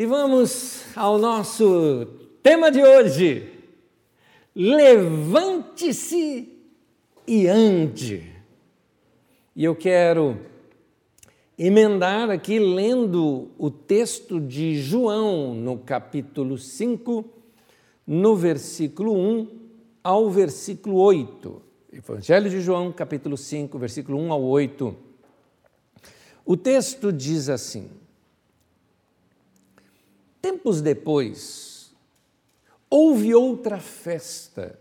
E vamos ao nosso tema de hoje. Levante-se e ande. E eu quero emendar aqui lendo o texto de João, no capítulo 5, no versículo 1 ao versículo 8. Evangelho de João, capítulo 5, versículo 1 ao 8. O texto diz assim: Tempos depois, houve outra festa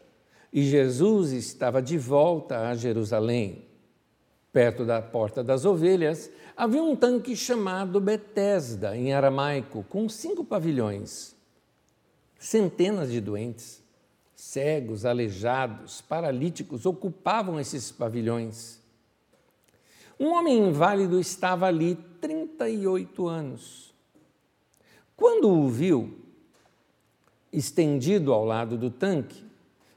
e Jesus estava de volta a Jerusalém. Perto da porta das ovelhas havia um tanque chamado Betesda, em aramaico, com cinco pavilhões. Centenas de doentes, cegos, aleijados, paralíticos ocupavam esses pavilhões. Um homem inválido estava ali 38 anos. Quando o viu estendido ao lado do tanque,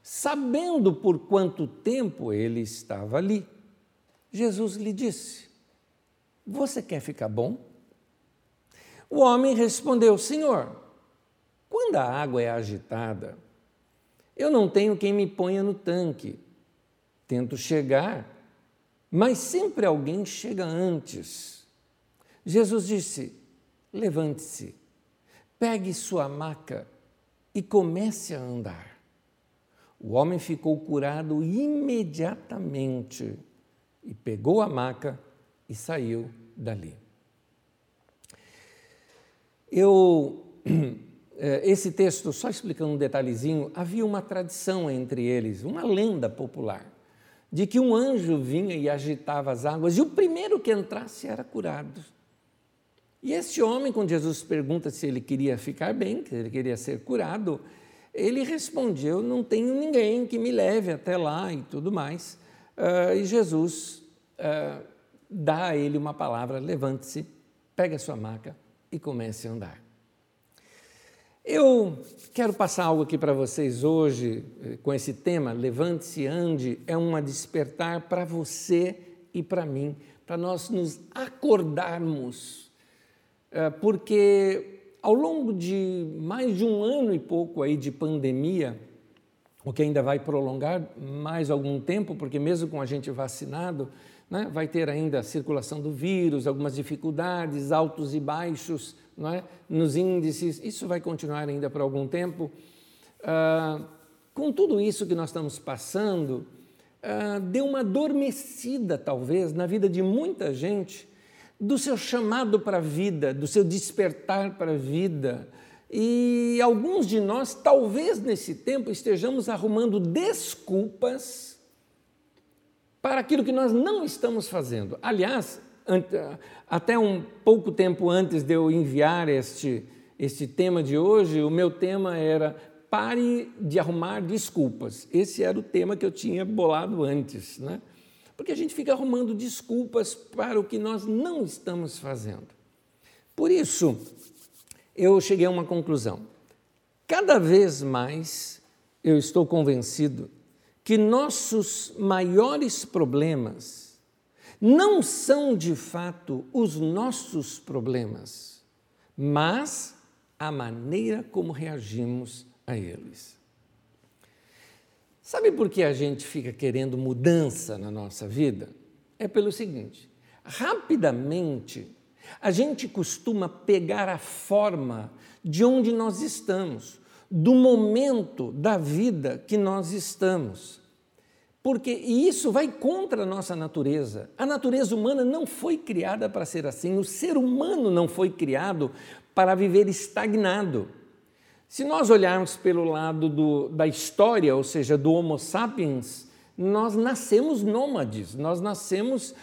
sabendo por quanto tempo ele estava ali, Jesus lhe disse: Você quer ficar bom? O homem respondeu: Senhor, quando a água é agitada, eu não tenho quem me ponha no tanque. Tento chegar, mas sempre alguém chega antes. Jesus disse: Levante-se Pegue sua maca e comece a andar. O homem ficou curado imediatamente e pegou a maca e saiu dali. Eu, eh, esse texto, só explicando um detalhezinho, havia uma tradição entre eles, uma lenda popular, de que um anjo vinha e agitava as águas e o primeiro que entrasse era curado. E este homem, quando Jesus pergunta se ele queria ficar bem, se ele queria ser curado, ele responde: Eu não tenho ninguém que me leve até lá e tudo mais. Uh, e Jesus uh, dá a ele uma palavra: levante-se, pegue a sua maca e comece a andar. Eu quero passar algo aqui para vocês hoje eh, com esse tema: levante-se, ande, é uma despertar para você e para mim, para nós nos acordarmos porque ao longo de mais de um ano e pouco aí de pandemia, o que ainda vai prolongar mais algum tempo, porque mesmo com a gente vacinado, né, vai ter ainda a circulação do vírus, algumas dificuldades, altos e baixos é, nos índices, isso vai continuar ainda por algum tempo. Ah, com tudo isso que nós estamos passando, ah, deu uma adormecida, talvez, na vida de muita gente, do seu chamado para a vida, do seu despertar para a vida. E alguns de nós, talvez nesse tempo, estejamos arrumando desculpas para aquilo que nós não estamos fazendo. Aliás, até um pouco tempo antes de eu enviar este, este tema de hoje, o meu tema era pare de arrumar desculpas. Esse era o tema que eu tinha bolado antes, né? Porque a gente fica arrumando desculpas para o que nós não estamos fazendo. Por isso, eu cheguei a uma conclusão. Cada vez mais eu estou convencido que nossos maiores problemas não são de fato os nossos problemas, mas a maneira como reagimos a eles. Sabe por que a gente fica querendo mudança na nossa vida? É pelo seguinte: rapidamente a gente costuma pegar a forma de onde nós estamos, do momento da vida que nós estamos. Porque e isso vai contra a nossa natureza. A natureza humana não foi criada para ser assim, o ser humano não foi criado para viver estagnado. Se nós olharmos pelo lado do, da história, ou seja, do Homo sapiens, nós nascemos nômades, nós nascemos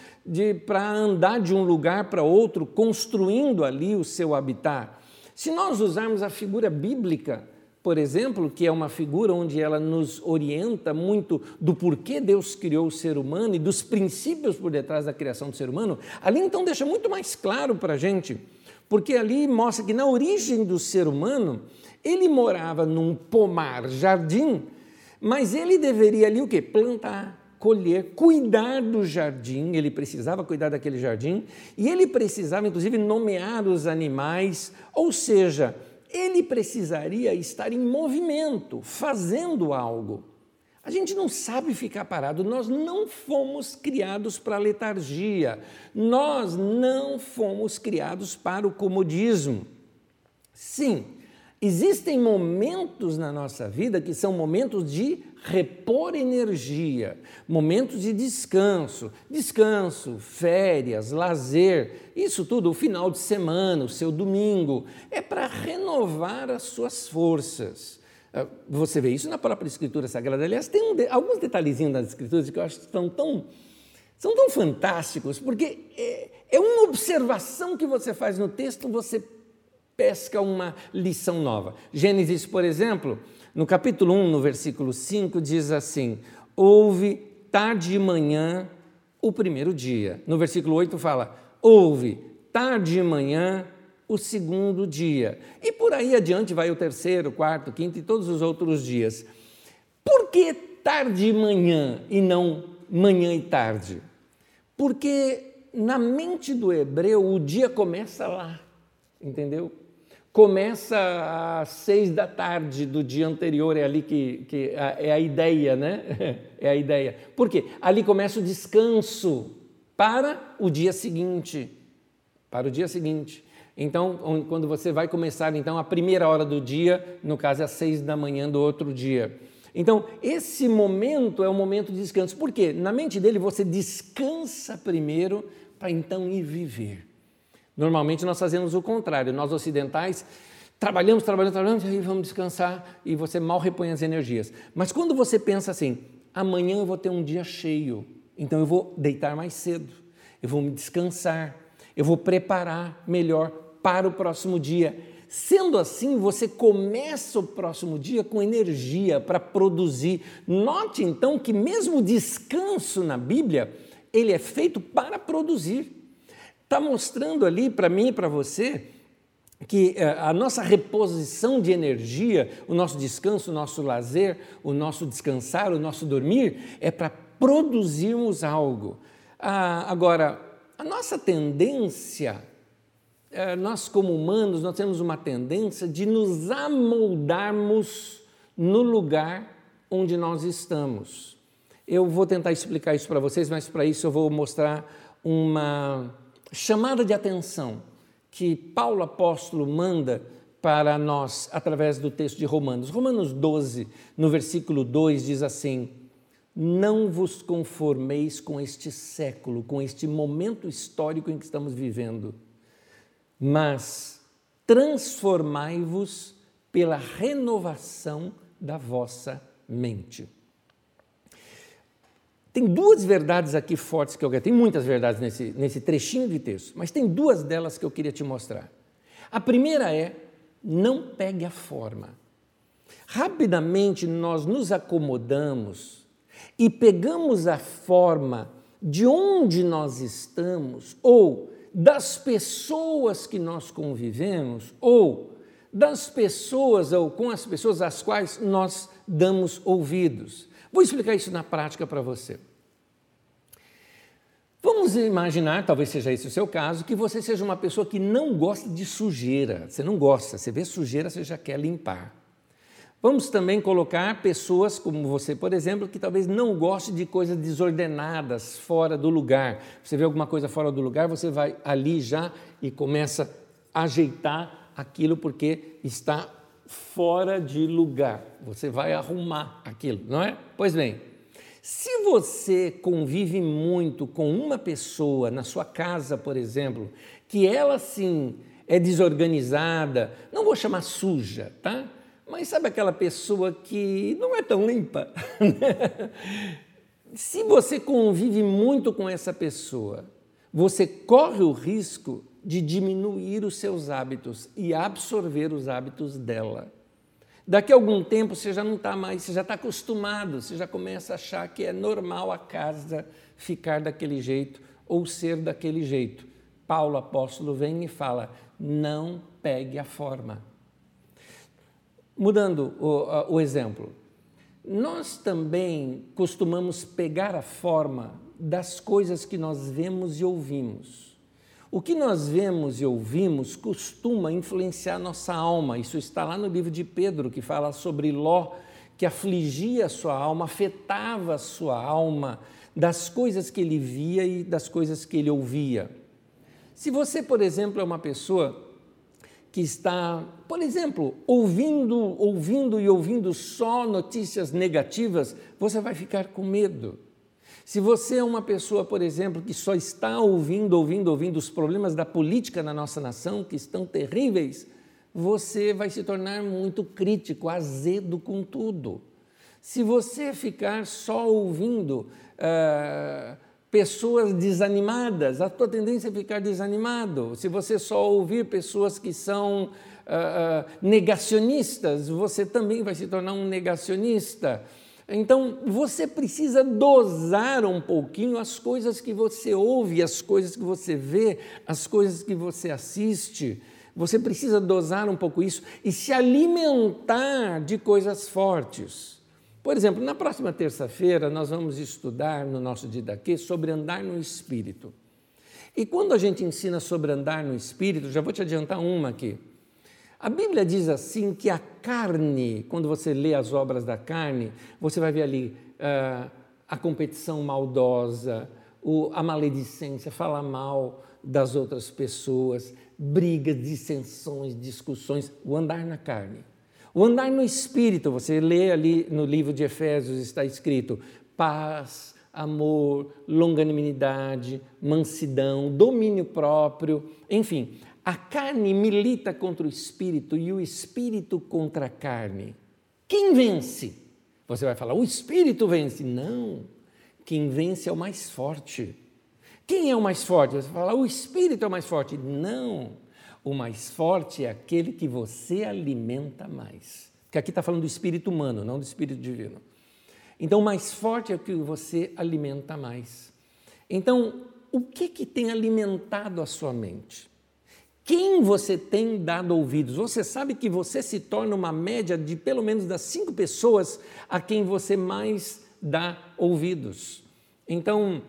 para andar de um lugar para outro, construindo ali o seu habitat. Se nós usarmos a figura bíblica, por exemplo, que é uma figura onde ela nos orienta muito do porquê Deus criou o ser humano e dos princípios por detrás da criação do ser humano, ali então deixa muito mais claro para a gente, porque ali mostra que na origem do ser humano, ele morava num pomar, jardim, mas ele deveria ali o quê? Plantar, colher, cuidar do jardim, ele precisava cuidar daquele jardim, e ele precisava, inclusive, nomear os animais, ou seja, ele precisaria estar em movimento, fazendo algo. A gente não sabe ficar parado, nós não fomos criados para a letargia, nós não fomos criados para o comodismo. Sim, existem momentos na nossa vida que são momentos de repor energia, momentos de descanso, descanso, férias, lazer, isso tudo, o final de semana, o seu domingo, é para renovar as suas forças. Ah, você vê isso na própria Escritura Sagrada. Aliás, tem um de, alguns detalhezinhos das Escrituras que eu acho que estão tão, são tão fantásticos, porque é, é uma observação que você faz no texto, você pesca uma lição nova. Gênesis, por exemplo, no capítulo 1, no versículo 5, diz assim: Houve tarde e manhã o primeiro dia. No versículo 8 fala: Houve tarde e manhã o segundo dia. E por aí adiante vai o terceiro, quarto, quinto e todos os outros dias. Por que tarde e manhã e não manhã e tarde? Porque na mente do hebreu o dia começa lá, entendeu? Começa às seis da tarde do dia anterior, é ali que, que é a ideia, né? É a ideia. Por quê? Ali começa o descanso para o dia seguinte. Para o dia seguinte. Então, quando você vai começar então a primeira hora do dia, no caso é às seis da manhã do outro dia. Então, esse momento é o momento de descanso. Por quê? Na mente dele você descansa primeiro para então ir viver. Normalmente nós fazemos o contrário. Nós ocidentais trabalhamos, trabalhamos, trabalhamos, e aí vamos descansar e você mal repõe as energias. Mas quando você pensa assim, amanhã eu vou ter um dia cheio, então eu vou deitar mais cedo, eu vou me descansar, eu vou preparar melhor para o próximo dia. Sendo assim, você começa o próximo dia com energia para produzir. Note então que mesmo o descanso na Bíblia, ele é feito para produzir. Está mostrando ali para mim e para você que eh, a nossa reposição de energia, o nosso descanso, o nosso lazer, o nosso descansar, o nosso dormir, é para produzirmos algo. Ah, agora, a nossa tendência, é, nós como humanos, nós temos uma tendência de nos amoldarmos no lugar onde nós estamos. Eu vou tentar explicar isso para vocês, mas para isso eu vou mostrar uma chamada de atenção que Paulo apóstolo manda para nós através do texto de Romanos. Romanos 12, no versículo 2 diz assim: não vos conformeis com este século, com este momento histórico em que estamos vivendo, mas transformai-vos pela renovação da vossa mente. Tem duas verdades aqui fortes que eu quero. Tem muitas verdades nesse, nesse trechinho de texto, mas tem duas delas que eu queria te mostrar. A primeira é: não pegue a forma. Rapidamente nós nos acomodamos e pegamos a forma de onde nós estamos, ou das pessoas que nós convivemos, ou das pessoas ou com as pessoas às quais nós damos ouvidos. Vou explicar isso na prática para você. Vamos imaginar, talvez seja esse o seu caso, que você seja uma pessoa que não gosta de sujeira. Você não gosta, você vê sujeira, você já quer limpar. Vamos também colocar pessoas como você, por exemplo, que talvez não goste de coisas desordenadas, fora do lugar. Você vê alguma coisa fora do lugar, você vai ali já e começa a ajeitar aquilo porque está fora de lugar. Você vai arrumar aquilo, não é? Pois bem, se você convive muito com uma pessoa na sua casa, por exemplo, que ela sim é desorganizada, não vou chamar suja, tá? Mas sabe aquela pessoa que não é tão limpa? Se você convive muito com essa pessoa, você corre o risco de diminuir os seus hábitos e absorver os hábitos dela. Daqui a algum tempo você já não está mais, você já está acostumado, você já começa a achar que é normal a casa ficar daquele jeito ou ser daquele jeito. Paulo apóstolo vem e fala: não pegue a forma. Mudando o, o exemplo, nós também costumamos pegar a forma das coisas que nós vemos e ouvimos. O que nós vemos e ouvimos costuma influenciar nossa alma. Isso está lá no livro de Pedro, que fala sobre Ló, que afligia a sua alma, afetava a sua alma das coisas que ele via e das coisas que ele ouvia. Se você, por exemplo, é uma pessoa que está, por exemplo, ouvindo, ouvindo e ouvindo só notícias negativas, você vai ficar com medo. Se você é uma pessoa, por exemplo, que só está ouvindo, ouvindo, ouvindo os problemas da política na nossa nação, que estão terríveis, você vai se tornar muito crítico, azedo com tudo. Se você ficar só ouvindo, uh, pessoas desanimadas, a tua tendência é ficar desanimado. Se você só ouvir pessoas que são uh, uh, negacionistas, você também vai se tornar um negacionista. Então, você precisa dosar um pouquinho as coisas que você ouve, as coisas que você vê, as coisas que você assiste. Você precisa dosar um pouco isso e se alimentar de coisas fortes. Por exemplo, na próxima terça-feira nós vamos estudar no nosso Didaquê sobre andar no Espírito. E quando a gente ensina sobre andar no Espírito, já vou te adiantar uma aqui. A Bíblia diz assim que a carne, quando você lê as obras da carne, você vai ver ali uh, a competição maldosa, o, a maledicência, falar mal das outras pessoas, brigas, dissensões, discussões, o andar na carne. O andar no espírito, você lê ali no livro de Efésios, está escrito paz, amor, longanimidade, mansidão, domínio próprio, enfim. A carne milita contra o espírito e o espírito contra a carne. Quem vence? Você vai falar, o espírito vence. Não, quem vence é o mais forte. Quem é o mais forte? Você vai falar, o espírito é o mais forte. Não, o mais forte é aquele que você alimenta mais. Porque aqui está falando do espírito humano, não do espírito divino. Então, o mais forte é o que você alimenta mais. Então, o que, que tem alimentado a sua mente? Quem você tem dado ouvidos? Você sabe que você se torna uma média de pelo menos das cinco pessoas a quem você mais dá ouvidos. Então,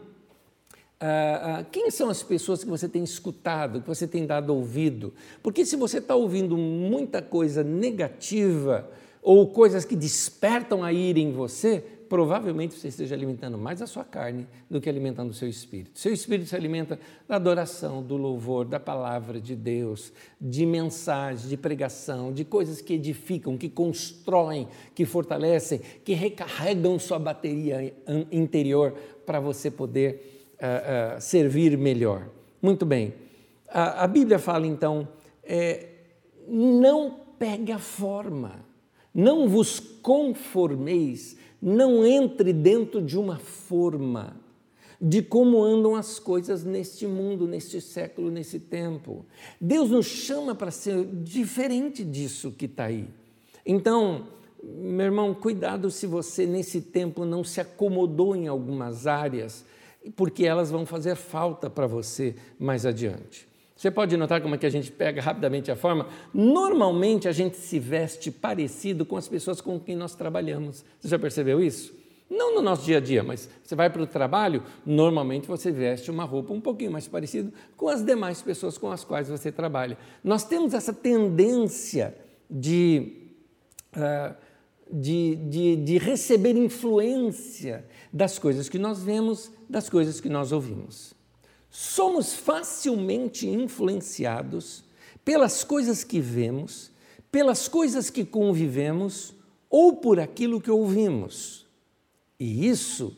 ah, ah, quem são as pessoas que você tem escutado, que você tem dado ouvido? Porque se você está ouvindo muita coisa negativa ou coisas que despertam a ira em você, provavelmente você esteja alimentando mais a sua carne do que alimentando o seu espírito. Seu espírito se alimenta da adoração, do louvor, da palavra de Deus, de mensagem, de pregação, de coisas que edificam, que constroem, que fortalecem, que recarregam sua bateria interior para você poder uh, uh, servir melhor. Muito bem. A, a Bíblia fala então: é, não pegue a forma, não vos conformeis, não entre dentro de uma forma de como andam as coisas neste mundo, neste século, nesse tempo. Deus nos chama para ser diferente disso que está aí. Então, meu irmão, cuidado se você nesse tempo não se acomodou em algumas áreas porque elas vão fazer falta para você mais adiante. Você pode notar como é que a gente pega rapidamente a forma? Normalmente a gente se veste parecido com as pessoas com quem nós trabalhamos. Você já percebeu isso? Não no nosso dia a dia, mas você vai para o trabalho, normalmente você veste uma roupa um pouquinho mais parecida com as demais pessoas com as quais você trabalha. Nós temos essa tendência de. Uh, de, de, de receber influência das coisas que nós vemos, das coisas que nós ouvimos. Somos facilmente influenciados pelas coisas que vemos, pelas coisas que convivemos ou por aquilo que ouvimos. E isso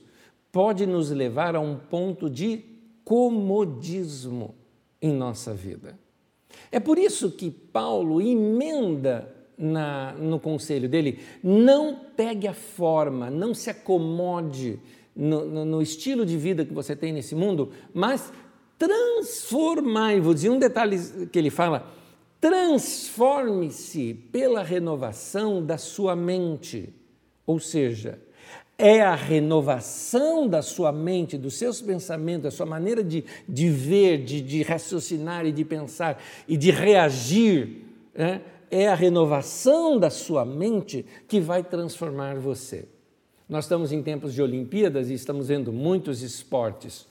pode nos levar a um ponto de comodismo em nossa vida. É por isso que Paulo emenda na, no conselho dele: não pegue a forma, não se acomode no, no, no estilo de vida que você tem nesse mundo, mas transformai-vos. E um detalhe que ele fala: transforme-se pela renovação da sua mente. Ou seja, é a renovação da sua mente, dos seus pensamentos, da sua maneira de, de ver, de, de raciocinar e de pensar e de reagir. Né? é a renovação da sua mente que vai transformar você. Nós estamos em tempos de Olimpíadas e estamos vendo muitos esportes.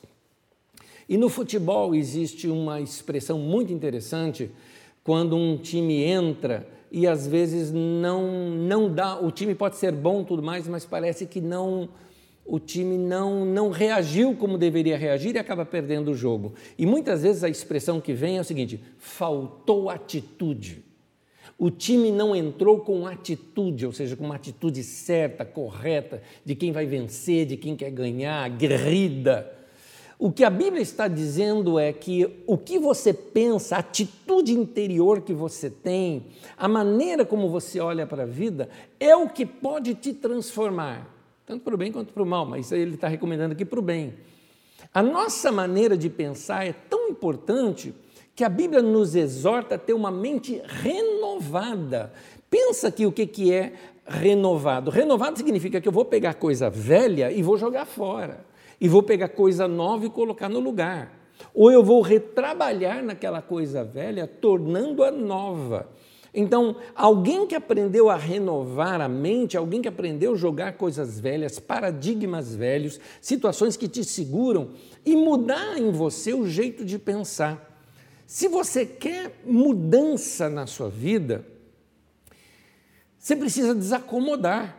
E no futebol existe uma expressão muito interessante quando um time entra e às vezes não não dá, o time pode ser bom tudo mais, mas parece que não o time não não reagiu como deveria reagir e acaba perdendo o jogo. E muitas vezes a expressão que vem é o seguinte: faltou atitude. O time não entrou com atitude, ou seja, com uma atitude certa, correta, de quem vai vencer, de quem quer ganhar, aguerrida. O que a Bíblia está dizendo é que o que você pensa, a atitude interior que você tem, a maneira como você olha para a vida, é o que pode te transformar, tanto para o bem quanto para o mal, mas ele está recomendando aqui para o bem. A nossa maneira de pensar é tão importante que a Bíblia nos exorta a ter uma mente renovada. Pensa aqui o que, que é renovado. Renovado significa que eu vou pegar coisa velha e vou jogar fora, e vou pegar coisa nova e colocar no lugar. Ou eu vou retrabalhar naquela coisa velha, tornando-a nova. Então, alguém que aprendeu a renovar a mente, alguém que aprendeu a jogar coisas velhas, paradigmas velhos, situações que te seguram e mudar em você o jeito de pensar. Se você quer mudança na sua vida, você precisa desacomodar.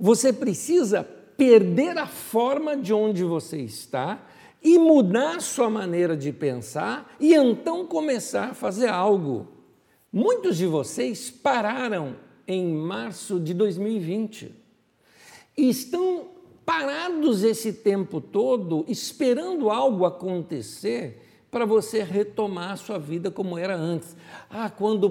Você precisa perder a forma de onde você está e mudar sua maneira de pensar e então começar a fazer algo. Muitos de vocês pararam em março de 2020 e estão parados esse tempo todo esperando algo acontecer para você retomar a sua vida como era antes. Ah, quando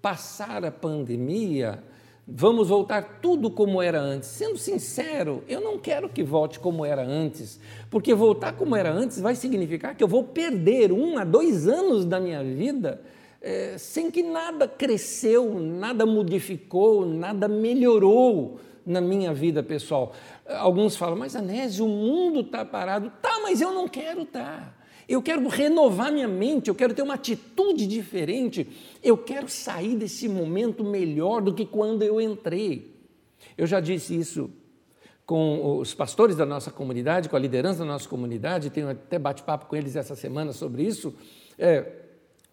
passar a pandemia, vamos voltar tudo como era antes. Sendo sincero, eu não quero que volte como era antes, porque voltar como era antes vai significar que eu vou perder um a dois anos da minha vida é, sem que nada cresceu, nada modificou, nada melhorou na minha vida pessoal. Alguns falam, mas Anésio, o mundo está parado. Tá, mas eu não quero estar. Tá. Eu quero renovar minha mente, eu quero ter uma atitude diferente, eu quero sair desse momento melhor do que quando eu entrei. Eu já disse isso com os pastores da nossa comunidade, com a liderança da nossa comunidade, tenho até bate-papo com eles essa semana sobre isso, é,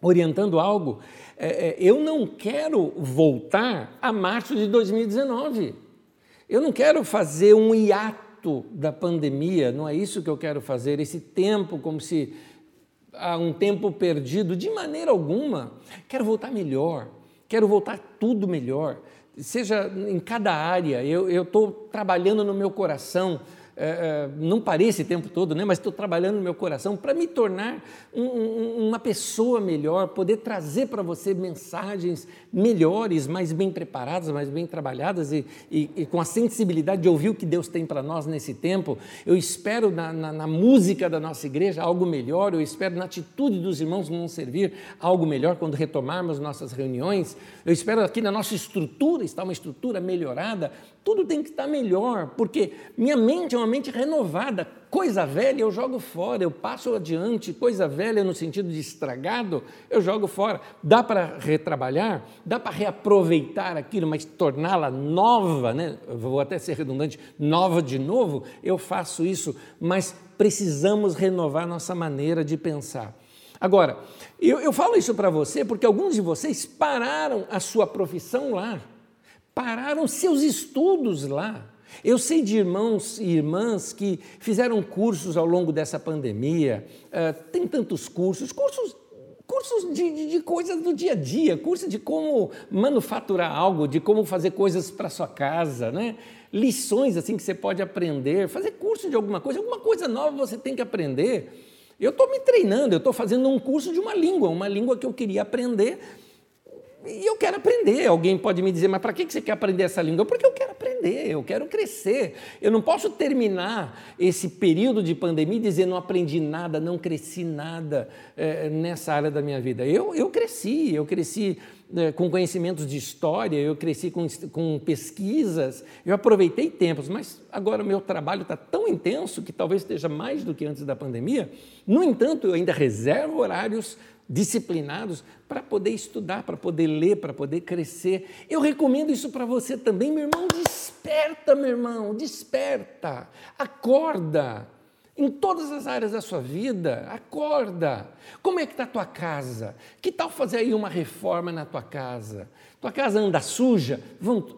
orientando algo. É, é, eu não quero voltar a março de 2019. Eu não quero fazer um hiato impacto da pandemia, não é isso que eu quero fazer, esse tempo como se há um tempo perdido, de maneira alguma. Quero voltar melhor, quero voltar tudo melhor, seja em cada área. Eu estou trabalhando no meu coração é, é, não parei esse tempo todo, né, mas estou trabalhando no meu coração para me tornar um, um, uma pessoa melhor, poder trazer para você mensagens melhores, mais bem preparadas, mais bem trabalhadas e, e, e, com a sensibilidade de ouvir o que Deus tem para nós nesse tempo. Eu espero na, na, na, música da nossa igreja algo melhor, eu espero na atitude dos irmãos que vão servir algo melhor quando retomarmos nossas reuniões. Eu espero aqui na nossa estrutura, está uma estrutura melhorada, tudo tem que estar melhor, porque minha mente é uma mente renovada. Coisa velha eu jogo fora, eu passo adiante. Coisa velha no sentido de estragado, eu jogo fora. Dá para retrabalhar, dá para reaproveitar aquilo, mas torná-la nova, né? vou até ser redundante, nova de novo, eu faço isso, mas precisamos renovar nossa maneira de pensar. Agora, eu, eu falo isso para você porque alguns de vocês pararam a sua profissão lá pararam seus estudos lá. Eu sei de irmãos e irmãs que fizeram cursos ao longo dessa pandemia, uh, tem tantos cursos, cursos cursos de, de, de, coisas do dia a dia, cursos de como manufaturar algo, de como fazer coisas para sua casa, né? lições assim que você pode aprender, fazer curso de alguma coisa, alguma coisa nova você tem que aprender. Eu estou me treinando, eu estou fazendo um curso de uma língua, uma língua que eu queria aprender e eu quero aprender. Alguém pode me dizer, mas para que você quer aprender essa língua? Porque eu quero aprender, eu quero crescer. Eu não posso terminar esse período de pandemia e dizer não aprendi nada, não cresci nada é, nessa área da minha vida. Eu, eu cresci, eu cresci né, com conhecimentos de história, eu cresci com, com pesquisas, eu aproveitei tempos, mas agora o meu trabalho está tão intenso que talvez esteja mais do que antes da pandemia. No entanto, eu ainda reservo horários disciplinados para poder estudar, para poder ler, para poder crescer. Eu recomendo isso para você também, meu irmão. Desperta, meu irmão, desperta, acorda. Em todas as áreas da sua vida, acorda. Como é que está a tua casa? Que tal fazer aí uma reforma na tua casa? Tua casa anda suja? Vamos,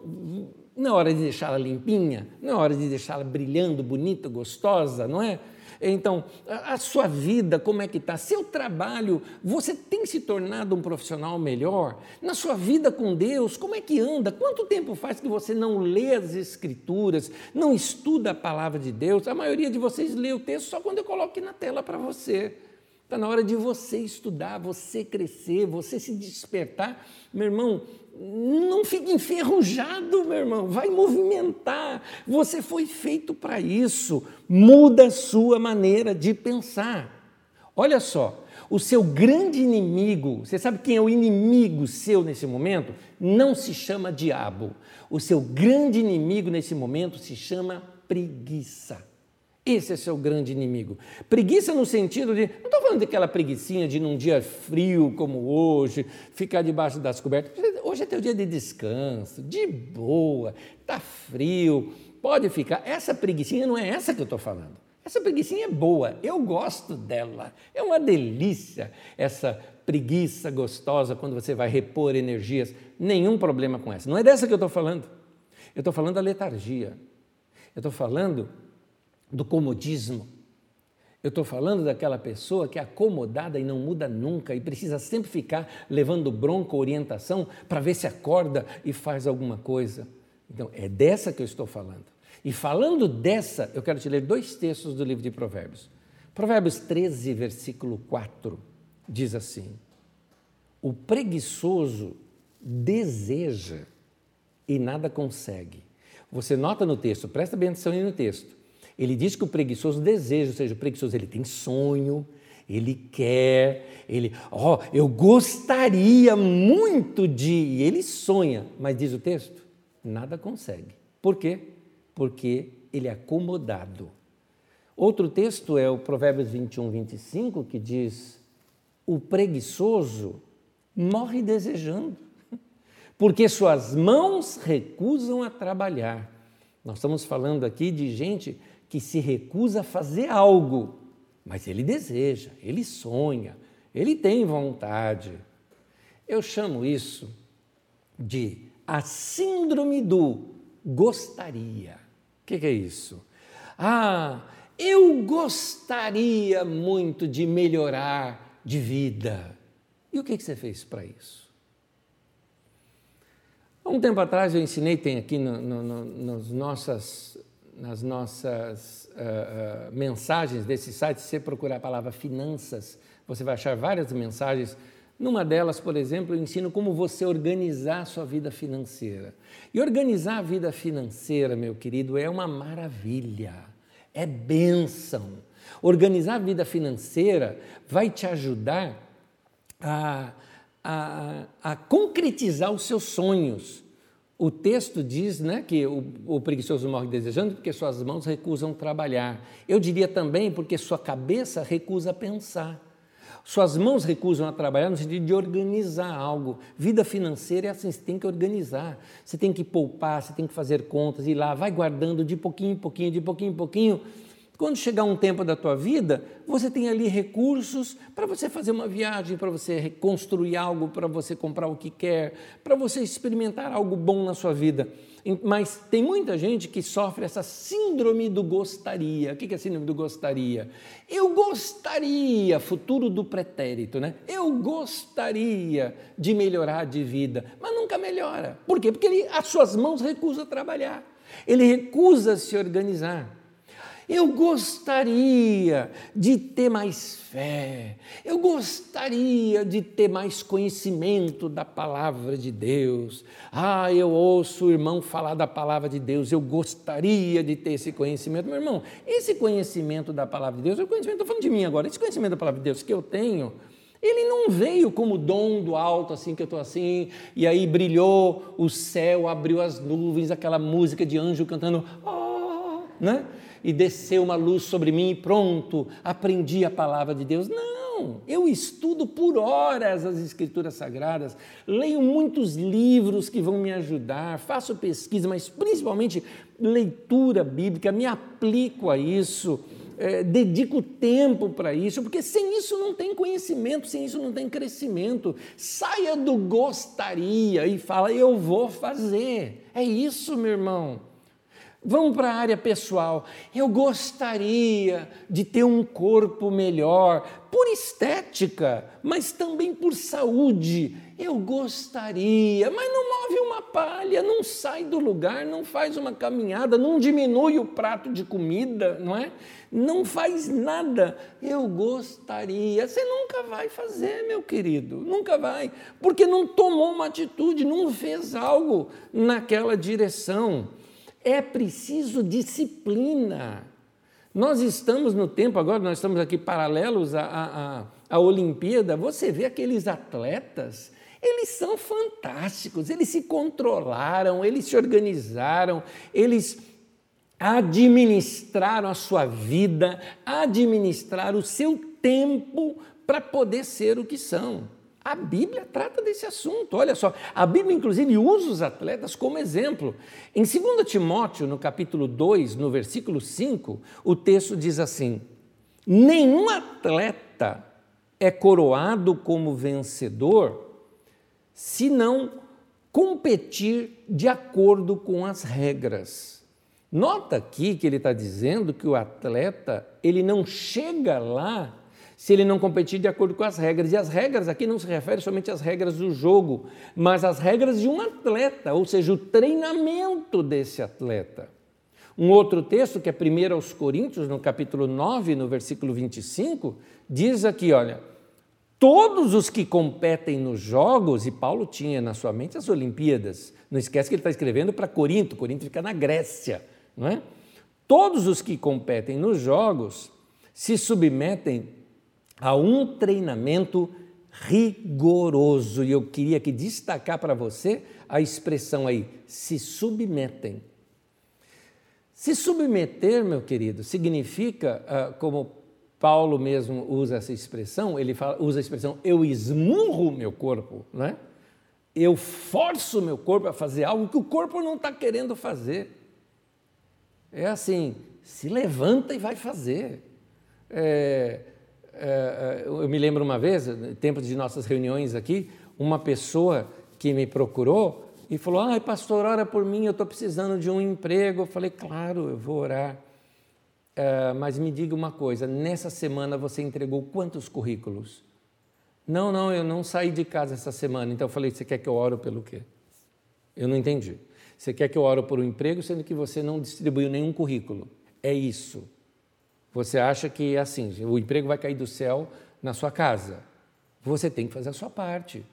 não é hora de deixá-la limpinha? Não é hora de deixá-la brilhando, bonita, gostosa, não é? Então, a sua vida, como é que está? Seu trabalho, você tem se tornado um profissional melhor? Na sua vida com Deus, como é que anda? Quanto tempo faz que você não lê as Escrituras, não estuda a palavra de Deus? A maioria de vocês lê o texto só quando eu coloco aqui na tela para você. Está na hora de você estudar, você crescer, você se despertar. Meu irmão, não fique enferrujado, meu irmão, vai movimentar. Você foi feito para isso. Muda a sua maneira de pensar. Olha só, o seu grande inimigo, você sabe quem é o inimigo seu nesse momento? Não se chama diabo. O seu grande inimigo nesse momento se chama preguiça. Esse é seu grande inimigo. Preguiça no sentido de. Não estou falando daquela preguiçinha de num dia frio como hoje, ficar debaixo das cobertas. Hoje é teu dia de descanso, de boa, está frio, pode ficar. Essa preguiçinha não é essa que eu estou falando. Essa preguiçinha é boa, eu gosto dela. É uma delícia essa preguiça gostosa quando você vai repor energias. Nenhum problema com essa. Não é dessa que eu estou falando. Eu estou falando da letargia. Eu estou falando do comodismo. Eu estou falando daquela pessoa que é acomodada e não muda nunca e precisa sempre ficar levando bronca orientação para ver se acorda e faz alguma coisa. Então, é dessa que eu estou falando. E falando dessa, eu quero te ler dois textos do livro de Provérbios. Provérbios 13, versículo 4, diz assim: O preguiçoso deseja e nada consegue. Você nota no texto, presta bem atenção aí no texto. Ele diz que o preguiçoso deseja, ou seja, o preguiçoso ele tem sonho, ele quer, ele, ó, oh, eu gostaria muito de, e ele sonha, mas diz o texto, nada consegue. Por quê? Porque ele é acomodado. Outro texto é o Provérbios 21, 25, que diz: o preguiçoso morre desejando, porque suas mãos recusam a trabalhar. Nós estamos falando aqui de gente que se recusa a fazer algo, mas ele deseja, ele sonha, ele tem vontade. Eu chamo isso de a síndrome do gostaria. O que, que é isso? Ah, eu gostaria muito de melhorar de vida. E o que, que você fez para isso? Há um tempo atrás eu ensinei, tem aqui no, no, no, nas nossas nas nossas uh, uh, mensagens desse site, se você procurar a palavra finanças, você vai achar várias mensagens. Numa delas, por exemplo, eu ensino como você organizar a sua vida financeira. E organizar a vida financeira, meu querido, é uma maravilha, é bênção. Organizar a vida financeira vai te ajudar a, a, a concretizar os seus sonhos o texto diz né, que o, o, preguiçoso morre desejando porque suas mãos recusam trabalhar. Eu diria também porque sua cabeça recusa pensar. Suas mãos recusam a trabalhar no sentido de organizar algo. Vida financeira é assim, você tem que organizar. Você tem que poupar, você tem que fazer contas, ir lá, vai guardando de pouquinho em pouquinho, de pouquinho em pouquinho quando chegar um tempo da tua vida, você tem ali recursos para você fazer uma viagem, para você reconstruir algo, para você comprar o que quer, para você experimentar algo bom na sua vida. Mas tem muita gente que sofre essa síndrome do gostaria. O que é síndrome do gostaria? Eu gostaria, futuro do pretérito, né? Eu gostaria de melhorar de vida, mas nunca melhora. Por quê? Porque ele, as suas mãos recusam trabalhar. Ele recusa se organizar. Eu gostaria de ter mais fé, eu gostaria de ter mais conhecimento da palavra de Deus. Ah, eu ouço o irmão falar da palavra de Deus, eu gostaria de ter esse conhecimento. Meu irmão, esse conhecimento da palavra de Deus, o conhecimento, estou falando de mim agora, esse conhecimento da palavra de Deus que eu tenho, Ele não veio como dom do alto, assim que eu estou assim, e aí brilhou o céu, abriu as nuvens, aquela música de anjo cantando, oh, né? E desceu uma luz sobre mim e pronto, aprendi a palavra de Deus. Não, eu estudo por horas as Escrituras Sagradas, leio muitos livros que vão me ajudar, faço pesquisa, mas principalmente leitura bíblica, me aplico a isso é, dedico tempo para isso, porque sem isso não tem conhecimento, sem isso não tem crescimento. Saia do gostaria e fala, eu vou fazer. É isso, meu irmão. Vamos para a área pessoal. Eu gostaria de ter um corpo melhor, por estética, mas também por saúde. Eu gostaria, mas não move uma palha, não sai do lugar, não faz uma caminhada, não diminui o prato de comida, não é? Não faz nada. Eu gostaria. Você nunca vai fazer, meu querido, nunca vai, porque não tomou uma atitude, não fez algo naquela direção. É preciso disciplina. Nós estamos no tempo, agora nós estamos aqui paralelos à, à, à Olimpíada, você vê aqueles atletas, eles são fantásticos, eles se controlaram, eles se organizaram, eles administraram a sua vida, administraram o seu tempo para poder ser o que são. A Bíblia trata desse assunto. Olha só, a Bíblia inclusive usa os atletas como exemplo. Em 2 Timóteo, no capítulo 2, no versículo 5, o texto diz assim: Nenhum atleta é coroado como vencedor se não competir de acordo com as regras. Nota aqui que ele está dizendo que o atleta ele não chega lá se ele não competir de acordo com as regras. E as regras aqui não se refere somente às regras do jogo, mas às regras de um atleta, ou seja, o treinamento desse atleta. Um outro texto, que é 1 aos Coríntios, no capítulo 9, no versículo 25, diz aqui, olha, todos os que competem nos jogos, e Paulo tinha na sua mente as Olimpíadas, não esquece que ele está escrevendo para Corinto, Corinto fica na Grécia, não é? Todos os que competem nos jogos se submetem a um treinamento rigoroso. E eu queria aqui destacar para você a expressão aí, se submetem. Se submeter, meu querido, significa, ah, como Paulo mesmo usa essa expressão, ele fala, usa a expressão eu esmurro meu corpo, não é? Eu forço meu corpo a fazer algo que o corpo não está querendo fazer. É assim, se levanta e vai fazer. É, eu me lembro uma vez, tempo de nossas reuniões aqui, uma pessoa que me procurou e falou: Ai, pastor, ora por mim, eu estou precisando de um emprego. Eu falei: Claro, eu vou orar. É, mas me diga uma coisa: nessa semana você entregou quantos currículos? Não, não, eu não saí de casa essa semana. Então eu falei: Você quer que eu oro pelo quê? Eu não entendi. Você quer que eu oro por um emprego, sendo que você não distribuiu nenhum currículo? É isso. Você acha que assim, o emprego vai cair do céu na sua casa. Você tem que fazer a sua parte.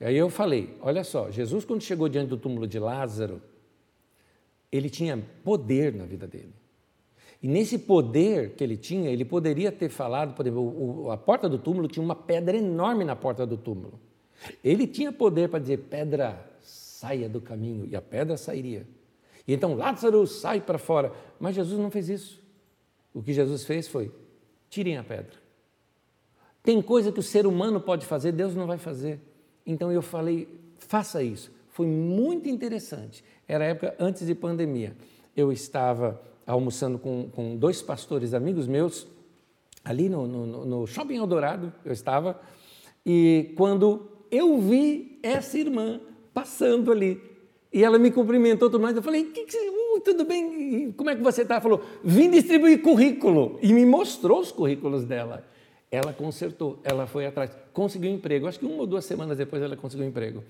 E aí eu falei: olha só, Jesus, quando chegou diante do túmulo de Lázaro, ele tinha poder na vida dele. E nesse poder que ele tinha, ele poderia ter falado, por exemplo, a porta do túmulo tinha uma pedra enorme na porta do túmulo. Ele tinha poder para dizer: pedra, saia do caminho, e a pedra sairia. E então Lázaro sai para fora. Mas Jesus não fez isso. O que Jesus fez foi: tirem a pedra. Tem coisa que o ser humano pode fazer, Deus não vai fazer. Então eu falei: faça isso. Foi muito interessante. Era a época antes de pandemia. Eu estava almoçando com, com dois pastores amigos meus, ali no, no, no Shopping Eldorado, eu estava, e quando eu vi essa irmã passando ali, e ela me cumprimentou tudo mais. Eu falei, que que, uh, tudo bem? Como é que você está? Falou, vim distribuir currículo. E me mostrou os currículos dela. Ela consertou, ela foi atrás, conseguiu emprego. Acho que uma ou duas semanas depois ela conseguiu emprego.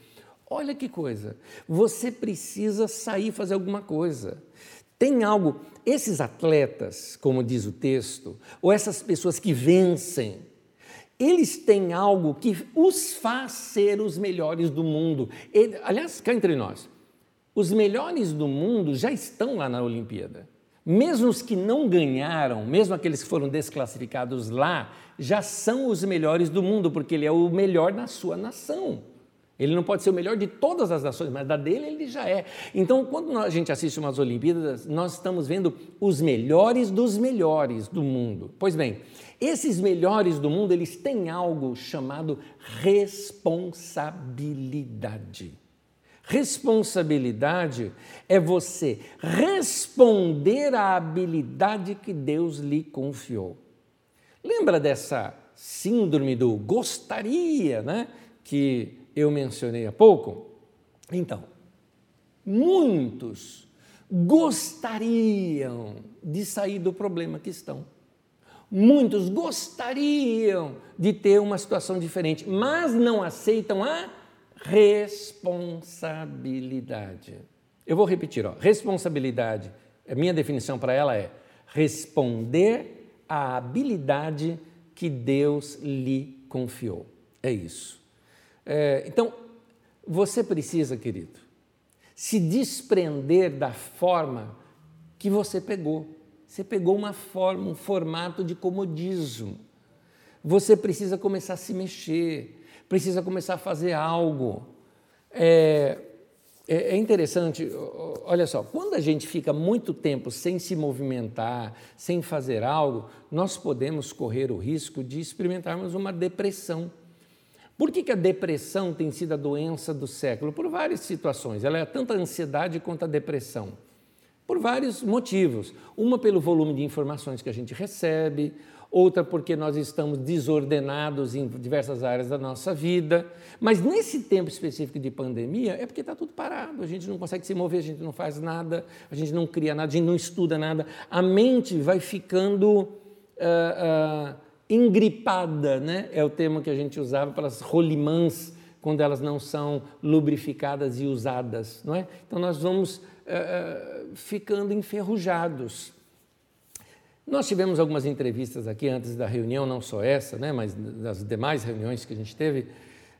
Olha que coisa. Você precisa sair fazer alguma coisa. Tem algo. Esses atletas, como diz o texto, ou essas pessoas que vencem, eles têm algo que os faz ser os melhores do mundo. Ele, aliás, cá entre nós, os melhores do mundo já estão lá na Olimpíada. Mesmo os que não ganharam, mesmo aqueles que foram desclassificados lá, já são os melhores do mundo, porque ele é o melhor na sua nação. Ele não pode ser o melhor de todas as nações, mas da dele ele já é. Então, quando a gente assiste umas Olimpíadas, nós estamos vendo os melhores dos melhores do mundo. Pois bem, esses melhores do mundo, eles têm algo chamado responsabilidade. Responsabilidade é você responder à habilidade que Deus lhe confiou. Lembra dessa síndrome do gostaria, né? Que eu mencionei há pouco? Então, muitos gostariam de sair do problema que estão. Muitos gostariam de ter uma situação diferente, mas não aceitam a responsabilidade. Eu vou repetir, ó. responsabilidade, a minha definição para ela é responder à habilidade que Deus lhe confiou. É isso. É, então, você precisa, querido, se desprender da forma que você pegou. Você pegou uma forma, um formato de comodismo. Você precisa começar a se mexer, precisa começar a fazer algo. É, é, é interessante, olha só, quando a gente fica muito tempo sem se movimentar, sem fazer algo, nós podemos correr o risco de experimentarmos uma depressão. Por que, que a depressão tem sido a doença do século? Por várias situações. Ela é tanto a ansiedade quanto a depressão. Por vários motivos. Uma pelo volume de informações que a gente recebe, outra porque nós estamos desordenados em diversas áreas da nossa vida. Mas nesse tempo específico de pandemia, é porque está tudo parado, a gente não consegue se mover, a gente não faz nada, a gente não cria nada, a gente não estuda nada. A mente vai ficando. Uh, uh, engripada, né? é o termo que a gente usava para as rolimãs, quando elas não são lubrificadas e usadas. Não é? Então nós vamos uh, ficando enferrujados. Nós tivemos algumas entrevistas aqui antes da reunião, não só essa, né, mas das demais reuniões que a gente teve,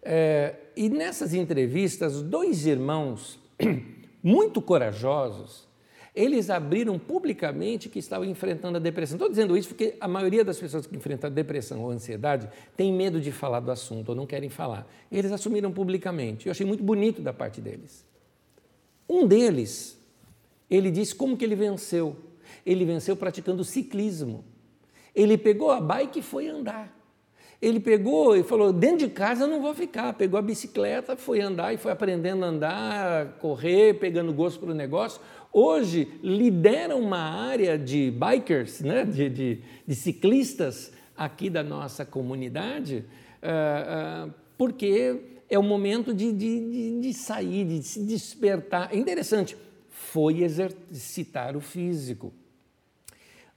é, e nessas entrevistas, dois irmãos muito corajosos, eles abriram publicamente que estavam enfrentando a depressão. Estou dizendo isso porque a maioria das pessoas que enfrentam depressão ou ansiedade tem medo de falar do assunto ou não querem falar. Eles assumiram publicamente. Eu achei muito bonito da parte deles. Um deles, ele disse como que ele venceu. Ele venceu praticando ciclismo. Ele pegou a bike e foi andar. Ele pegou e falou: dentro de casa não vou ficar. Pegou a bicicleta, foi andar e foi aprendendo a andar, correr, pegando gosto pelo negócio hoje lidera uma área de bikers, né, de, de, de ciclistas aqui da nossa comunidade, uh, uh, porque é o momento de, de, de, sair, de se despertar. É interessante, foi exercitar o físico.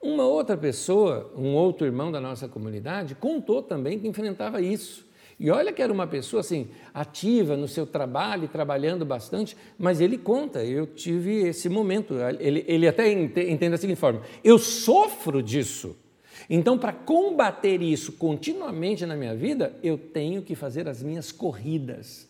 Uma outra pessoa, um outro irmão da nossa comunidade, contou também que enfrentava isso. E olha que era uma pessoa assim, ativa no seu trabalho, trabalhando bastante, mas ele conta, eu tive esse momento. Ele, ele até entende da seguinte forma: eu sofro disso. Então, para combater isso continuamente na minha vida, eu tenho que fazer as minhas corridas.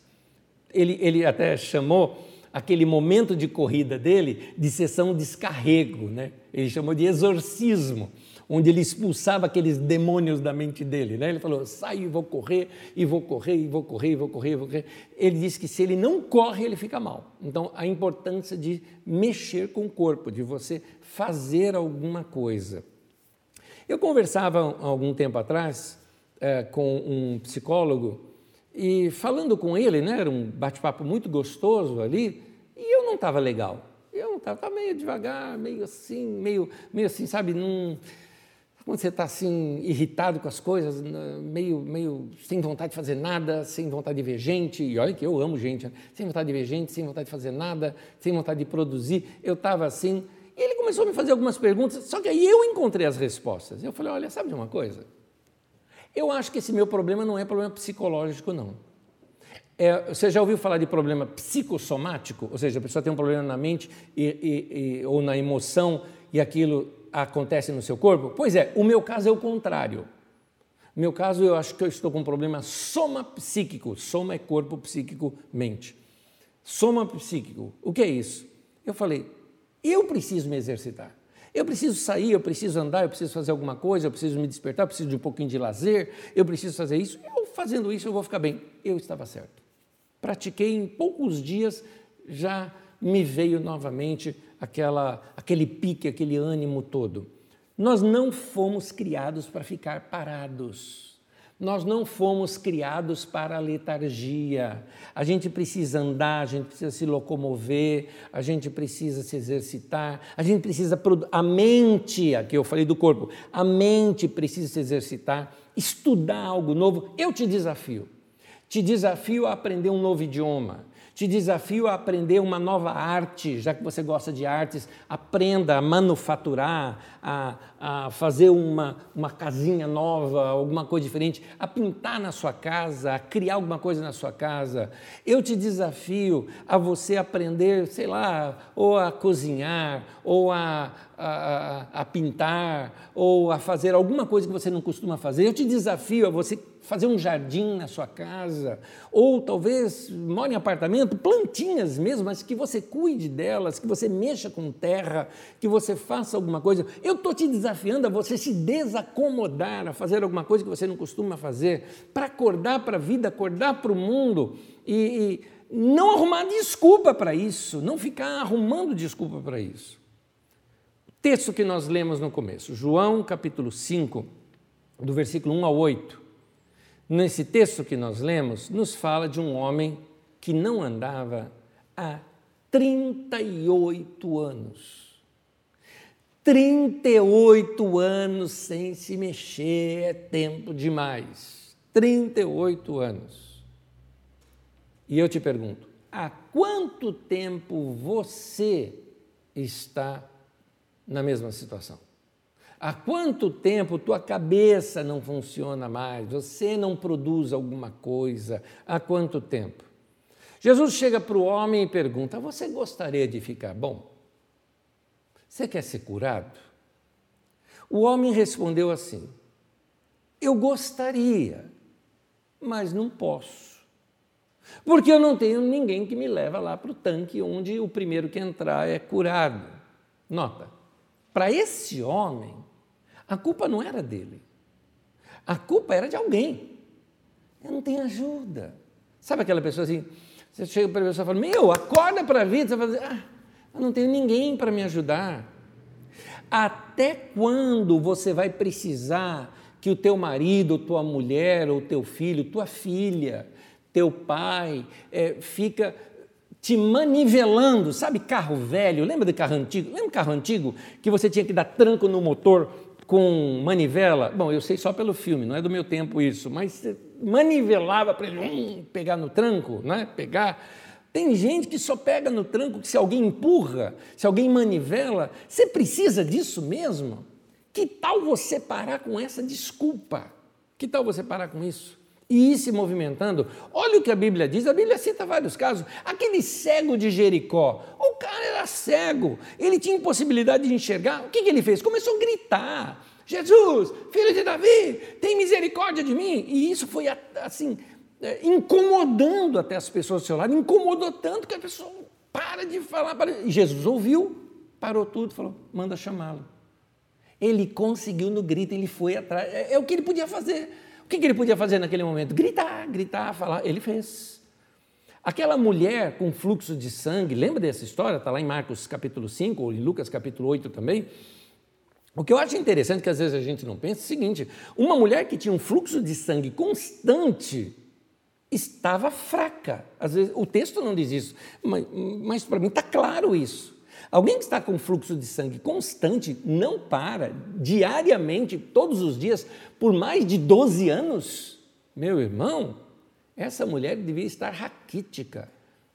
Ele, ele até chamou aquele momento de corrida dele de sessão descarrego, né? ele chamou de exorcismo onde ele expulsava aqueles demônios da mente dele. Né? Ele falou: sai e vou correr, e vou correr, e vou correr, e vou correr, e vou correr. Ele disse que se ele não corre, ele fica mal. Então, a importância de mexer com o corpo, de você fazer alguma coisa. Eu conversava há algum tempo atrás é, com um psicólogo e falando com ele, né, era um bate-papo muito gostoso ali, e eu não estava legal. Eu não estava meio devagar, meio assim, meio, meio assim, sabe, num, quando você está assim, irritado com as coisas, meio, meio sem vontade de fazer nada, sem vontade de ver gente, e olha que eu amo gente, né? sem vontade de ver gente, sem vontade de fazer nada, sem vontade de produzir, eu estava assim. E ele começou a me fazer algumas perguntas, só que aí eu encontrei as respostas. Eu falei: olha, sabe de uma coisa? Eu acho que esse meu problema não é problema psicológico, não. É, você já ouviu falar de problema psicossomático? Ou seja, a pessoa tem um problema na mente e, e, e, ou na emoção e aquilo acontece no seu corpo? Pois é, o meu caso é o contrário. No meu caso, eu acho que eu estou com um problema soma psíquico. Soma é corpo, psíquico, mente. Soma psíquico. O que é isso? Eu falei, eu preciso me exercitar. Eu preciso sair, eu preciso andar, eu preciso fazer alguma coisa, eu preciso me despertar, eu preciso de um pouquinho de lazer, eu preciso fazer isso. Eu fazendo isso eu vou ficar bem. Eu estava certo. Pratiquei em poucos dias, já me veio novamente aquela, aquele pique, aquele ânimo todo. Nós não fomos criados para ficar parados. Nós não fomos criados para a letargia. A gente precisa andar, a gente precisa se locomover, a gente precisa se exercitar, a gente precisa. A mente, aqui eu falei do corpo, a mente precisa se exercitar, estudar algo novo. Eu te desafio. Te desafio a aprender um novo idioma. Te desafio a aprender uma nova arte, já que você gosta de artes, aprenda a manufaturar, a, a fazer uma, uma casinha nova, alguma coisa diferente, a pintar na sua casa, a criar alguma coisa na sua casa. Eu te desafio a você aprender, sei lá, ou a cozinhar, ou a, a, a pintar, ou a fazer alguma coisa que você não costuma fazer. Eu te desafio a você fazer um jardim na sua casa, ou talvez more em apartamento, plantinhas mesmo, mas que você cuide delas, que você mexa com terra, que você faça alguma coisa. Eu estou te desafiando a você se desacomodar, a fazer alguma coisa que você não costuma fazer, para acordar para a vida, acordar para o mundo e, e não arrumar desculpa para isso, não ficar arrumando desculpa para isso. Texto que nós lemos no começo, João capítulo 5, do versículo 1 ao 8 nesse texto que nós lemos, nos fala de um homem que não andava há 38 anos. 38 anos sem se mexer é tempo demais. 38 anos. E eu te pergunto: há quanto tempo você está na mesma situação? Há quanto tempo tua cabeça não funciona mais? Você não produz alguma coisa? Há quanto tempo? Jesus chega para o homem e pergunta: Você gostaria de ficar bom? Você quer ser curado? O homem respondeu assim: Eu gostaria, mas não posso. Porque eu não tenho ninguém que me leva lá para o tanque onde o primeiro que entrar é curado. Nota, para esse homem, a culpa não era dele. A culpa era de alguém. Eu não tenho ajuda. Sabe aquela pessoa assim? Você chega para a pessoa e fala: Meu, acorda para a vida. Você fala assim, ah, eu não tenho ninguém para me ajudar. Até quando você vai precisar que o teu marido, tua mulher, ou teu filho, tua filha, teu pai, é, fica te manivelando, sabe carro velho? Lembra de carro antigo? Lembra carro antigo que você tinha que dar tranco no motor com manivela. Bom, eu sei só pelo filme, não é do meu tempo isso, mas manivelava para ele hum, pegar no tranco, né? pegar. Tem gente que só pega no tranco que se alguém empurra, se alguém manivela. Você precisa disso mesmo? Que tal você parar com essa desculpa? Que tal você parar com isso? E ir se movimentando. Olha o que a Bíblia diz, a Bíblia cita vários casos. Aquele cego de Jericó, o cara era cego, ele tinha impossibilidade de enxergar. O que, que ele fez? Começou a gritar: Jesus, filho de Davi, tem misericórdia de mim. E isso foi assim, é, incomodando até as pessoas do seu lado, incomodou tanto que a pessoa para de falar. Para... Jesus ouviu, parou tudo, falou: manda chamá-lo. Ele conseguiu no grito, ele foi atrás. É, é o que ele podia fazer. O que, ele podia fazer naquele momento? Gritar, gritar, falar. Ele fez. Aquela mulher com fluxo de sangue, lembra dessa história? Está lá em Marcos capítulo 5, ou em Lucas capítulo 8 também. O que eu acho interessante, que às vezes a gente não pensa, é o seguinte: uma mulher que tinha um fluxo de sangue constante estava fraca. Às vezes, o texto não diz isso, mas, mas para mim está claro isso. Alguém que está com fluxo de sangue constante, não para, diariamente, todos os dias, por mais de 12 anos, meu irmão, essa mulher devia estar raquítica,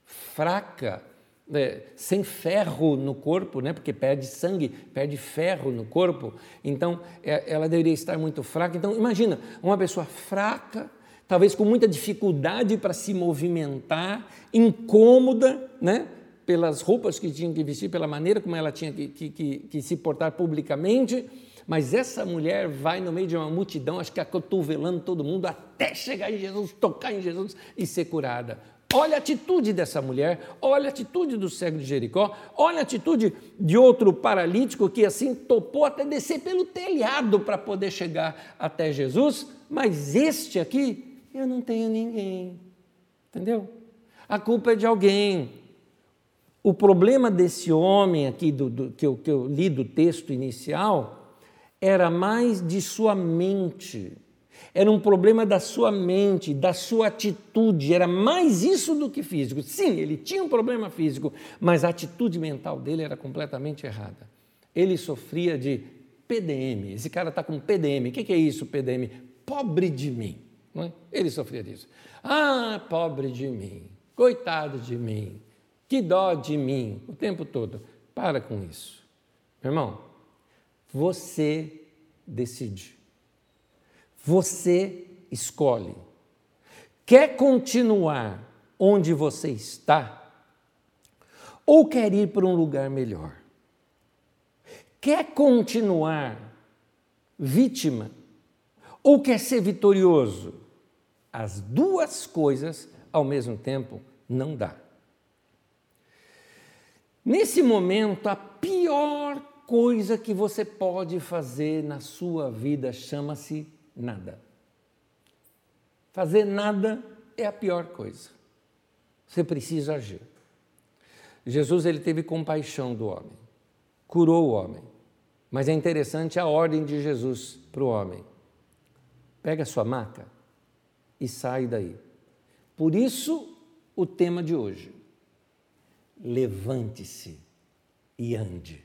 fraca, né, sem ferro no corpo, né, porque perde sangue, perde ferro no corpo, então é, ela deveria estar muito fraca. Então, imagina, uma pessoa fraca, talvez com muita dificuldade para se movimentar, incômoda, né? Pelas roupas que tinha que vestir, pela maneira como ela tinha que, que, que, que se portar publicamente, mas essa mulher vai no meio de uma multidão, acho que acotovelando todo mundo, até chegar em Jesus, tocar em Jesus e ser curada. Olha a atitude dessa mulher, olha a atitude do cego de Jericó, olha a atitude de outro paralítico que assim topou até descer pelo telhado para poder chegar até Jesus, mas este aqui, eu não tenho ninguém. Entendeu? A culpa é de alguém. O problema desse homem aqui do, do que, eu, que eu li do texto inicial era mais de sua mente era um problema da sua mente, da sua atitude, era mais isso do que físico. Sim, ele tinha um problema físico, mas a atitude mental dele era completamente errada. Ele sofria de PDM. Esse cara está com PDM. O que é isso, PDM? Pobre de mim. É? Ele sofria disso. Ah, pobre de mim, coitado de mim, que dó de mim, o tempo todo. Para com isso. Meu irmão, você decide. Você escolhe. Quer continuar onde você está ou quer ir para um lugar melhor? Quer continuar vítima ou quer ser vitorioso? As duas coisas ao mesmo tempo não dá. Nesse momento, a pior coisa que você pode fazer na sua vida chama-se nada. Fazer nada é a pior coisa. Você precisa agir. Jesus ele teve compaixão do homem, curou o homem. Mas é interessante a ordem de Jesus para o homem. Pega sua maca e sai daí. Por isso o tema de hoje. Levante-se e ande.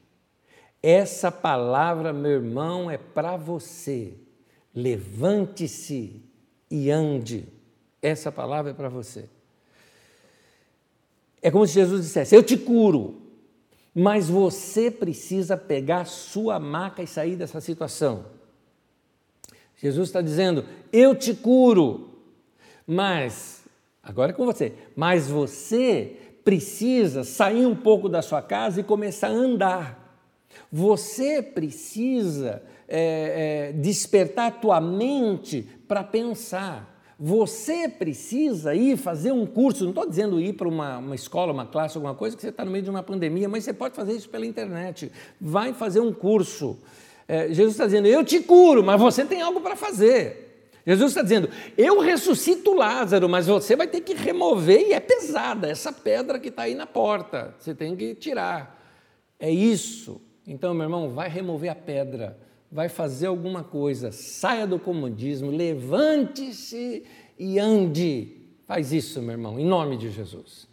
Essa palavra, meu irmão, é para você levante-se e ande. Essa palavra é para você. É como se Jesus dissesse: Eu te curo, mas você precisa pegar sua maca e sair dessa situação. Jesus está dizendo: Eu te curo, mas, agora é com você, mas você precisa sair um pouco da sua casa e começar a andar. Você precisa é, é, despertar a tua mente para pensar. Você precisa ir fazer um curso, não estou dizendo ir para uma, uma escola, uma classe, alguma coisa, que você está no meio de uma pandemia, mas você pode fazer isso pela internet. Vai fazer um curso. É, Jesus está dizendo, eu te curo, mas você tem algo para fazer. Jesus está dizendo, eu ressuscito Lázaro, mas você vai ter que remover, e é pesada, essa pedra que está aí na porta, você tem que tirar. É isso. Então, meu irmão, vai remover a pedra vai fazer alguma coisa, saia do comodismo, levante-se e ande. Faz isso, meu irmão, em nome de Jesus.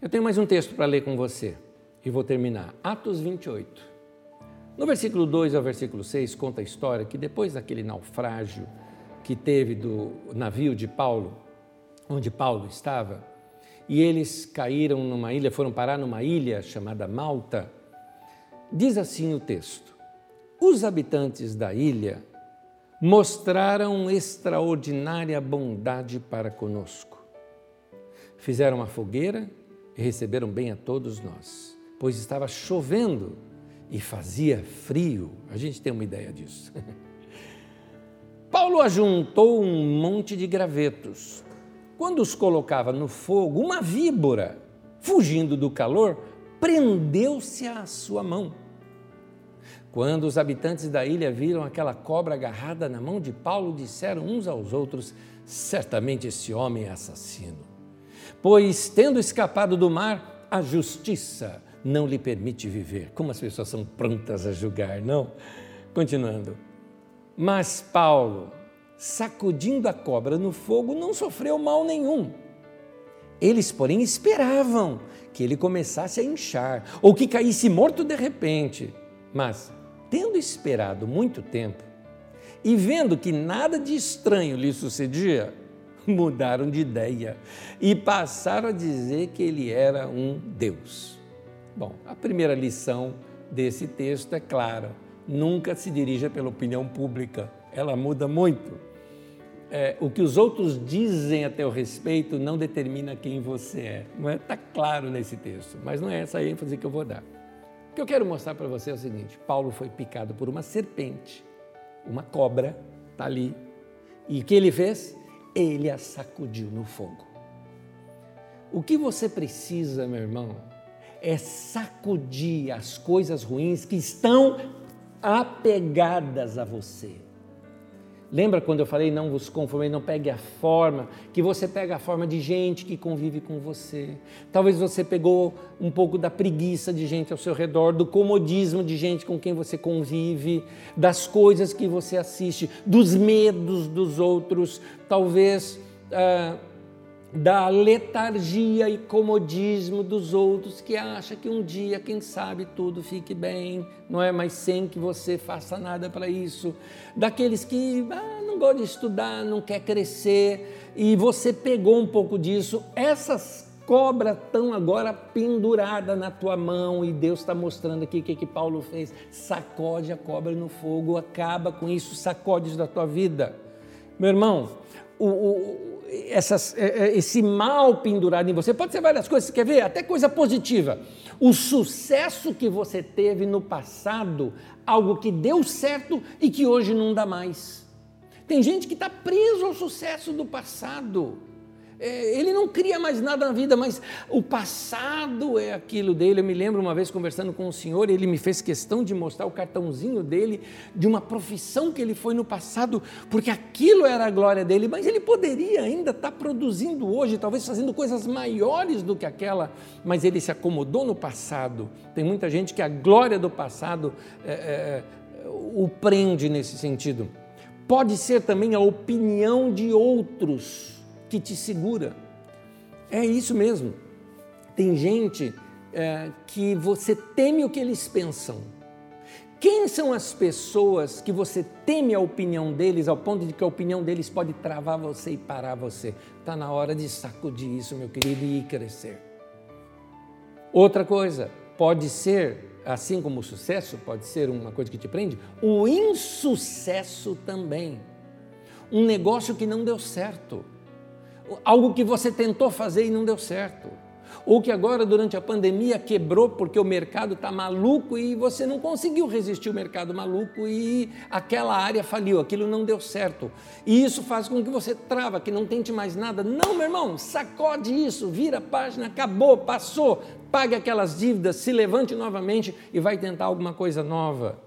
Eu tenho mais um texto para ler com você e vou terminar. Atos 28. No versículo 2 ao versículo 6 conta a história que depois daquele naufrágio que teve do navio de Paulo, onde Paulo estava, e eles caíram numa ilha, foram parar numa ilha chamada Malta, diz assim o texto: os habitantes da ilha mostraram extraordinária bondade para conosco. Fizeram uma fogueira e receberam bem a todos nós, pois estava chovendo e fazia frio. A gente tem uma ideia disso. Paulo ajuntou um monte de gravetos. Quando os colocava no fogo, uma víbora, fugindo do calor, prendeu-se à sua mão. Quando os habitantes da ilha viram aquela cobra agarrada na mão de Paulo, disseram uns aos outros: certamente esse homem é assassino. Pois, tendo escapado do mar, a justiça não lhe permite viver. Como as pessoas são prontas a julgar, não? Continuando. Mas Paulo, sacudindo a cobra no fogo, não sofreu mal nenhum. Eles, porém, esperavam que ele começasse a inchar ou que caísse morto de repente. Mas tendo esperado muito tempo e vendo que nada de estranho lhe sucedia, mudaram de ideia e passaram a dizer que ele era um Deus. Bom, a primeira lição desse texto é clara: nunca se dirija pela opinião pública, ela muda muito. É, o que os outros dizem a teu respeito não determina quem você é. Não é? Está claro nesse texto, mas não é essa ênfase que eu vou dar. O que eu quero mostrar para você é o seguinte: Paulo foi picado por uma serpente, uma cobra, está ali. E o que ele fez? Ele a sacudiu no fogo. O que você precisa, meu irmão, é sacudir as coisas ruins que estão apegadas a você. Lembra quando eu falei não vos conformei, não pegue a forma, que você pega a forma de gente que convive com você. Talvez você pegou um pouco da preguiça de gente ao seu redor, do comodismo de gente com quem você convive, das coisas que você assiste, dos medos dos outros, talvez. Ah, da letargia e comodismo dos outros que acha que um dia, quem sabe, tudo fique bem, não é? Mas sem que você faça nada para isso. Daqueles que ah, não gosta de estudar, não quer crescer e você pegou um pouco disso. Essas cobras estão agora penduradas na tua mão e Deus está mostrando aqui o que, que Paulo fez. Sacode a cobra no fogo, acaba com isso, sacode da tua vida. Meu irmão, o, o essas, é, é, esse mal pendurado em você. Pode ser várias coisas, quer ver? Até coisa positiva. O sucesso que você teve no passado, algo que deu certo e que hoje não dá mais. Tem gente que está preso ao sucesso do passado. É, ele não cria mais nada na vida, mas o passado é aquilo dele. Eu me lembro uma vez conversando com o senhor, ele me fez questão de mostrar o cartãozinho dele de uma profissão que ele foi no passado, porque aquilo era a glória dele, mas ele poderia ainda estar produzindo hoje, talvez fazendo coisas maiores do que aquela, mas ele se acomodou no passado. Tem muita gente que a glória do passado é, é, o prende nesse sentido. Pode ser também a opinião de outros que te segura. É isso mesmo. Tem gente é, que você teme o que eles pensam. Quem são as pessoas que você teme a opinião deles, ao ponto de que a opinião deles pode travar você e parar você? Está na hora de sacudir isso, meu querido, e crescer. Outra coisa, pode ser, assim como o sucesso pode ser uma coisa que te prende, o insucesso também. Um negócio que não deu certo algo que você tentou fazer e não deu certo. Ou que agora, durante a pandemia, quebrou porque o mercado está maluco e você não conseguiu resistir ao mercado maluco e aquela área faliu, aquilo não deu certo. E isso faz com que você trava, que não tente mais nada. Não, meu irmão, sacode isso, vira a página, acabou, passou, pague aquelas dívidas, se levante novamente e vai tentar alguma coisa nova.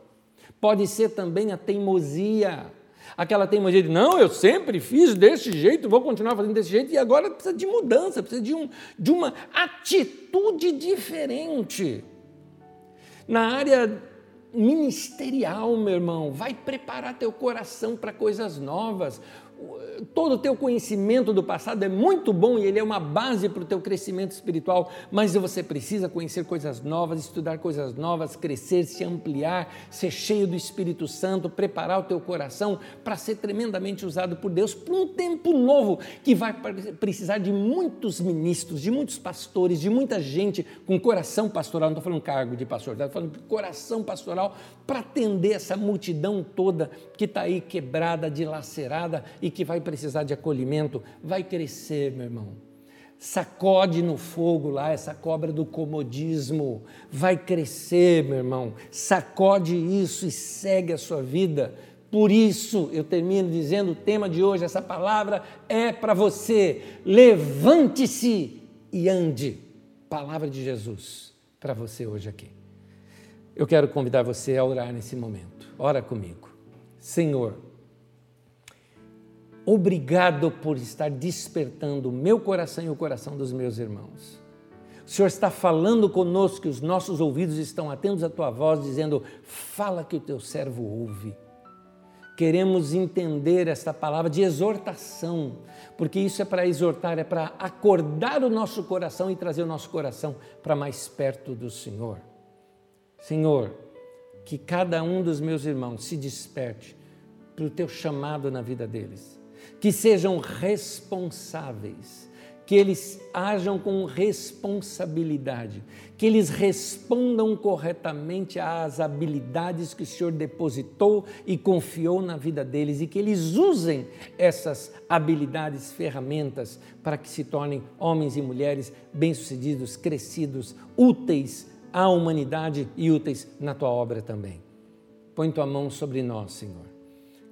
Pode ser também a teimosia aquela teimosia de não, eu sempre fiz desse jeito, vou continuar fazendo desse jeito, e agora precisa de mudança, precisa de, um, de uma atitude diferente. Na área ministerial, meu irmão, vai preparar teu coração para coisas novas todo o teu conhecimento do passado é muito bom e ele é uma base para o teu crescimento espiritual, mas você precisa conhecer coisas novas, estudar coisas novas, crescer, se ampliar, ser cheio do Espírito Santo, preparar o teu coração para ser tremendamente usado por Deus para um tempo novo que vai precisar de muitos ministros, de muitos pastores, de muita gente com coração pastoral, não estou falando cargo de pastor, estou falando coração pastoral para atender essa multidão toda que está aí quebrada, dilacerada e que vai precisar de acolhimento, vai crescer, meu irmão. Sacode no fogo lá essa cobra do comodismo, vai crescer, meu irmão. Sacode isso e segue a sua vida. Por isso, eu termino dizendo: o tema de hoje, essa palavra é para você. Levante-se e ande. Palavra de Jesus para você hoje aqui. Eu quero convidar você a orar nesse momento. Ora comigo. Senhor, Obrigado por estar despertando o meu coração e o coração dos meus irmãos. O Senhor está falando conosco, que os nossos ouvidos estão atentos à tua voz, dizendo: Fala que o teu servo ouve. Queremos entender esta palavra de exortação, porque isso é para exortar, é para acordar o nosso coração e trazer o nosso coração para mais perto do Senhor. Senhor, que cada um dos meus irmãos se desperte para o teu chamado na vida deles que sejam responsáveis, que eles ajam com responsabilidade, que eles respondam corretamente às habilidades que o Senhor depositou e confiou na vida deles e que eles usem essas habilidades, ferramentas, para que se tornem homens e mulheres bem-sucedidos, crescidos, úteis à humanidade e úteis na tua obra também. Põe tua mão sobre nós, Senhor.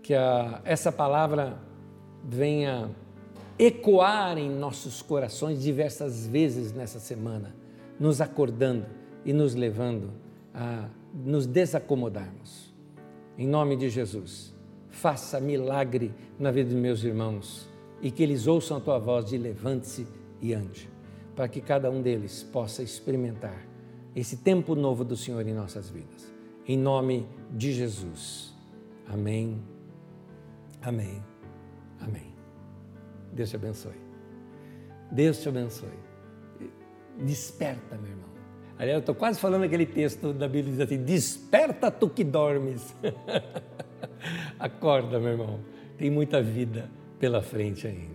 Que a, essa palavra venha ecoar em nossos corações diversas vezes nessa semana, nos acordando e nos levando a nos desacomodarmos. Em nome de Jesus, faça milagre na vida dos meus irmãos e que eles ouçam a tua voz de levante-se e ande, para que cada um deles possa experimentar esse tempo novo do Senhor em nossas vidas. Em nome de Jesus. Amém. Amém. Amém. Deus te abençoe. Deus te abençoe. Desperta, meu irmão. Aliás, eu estou quase falando aquele texto da Bíblia diz assim: Desperta tu que dormes. Acorda, meu irmão. Tem muita vida pela frente ainda.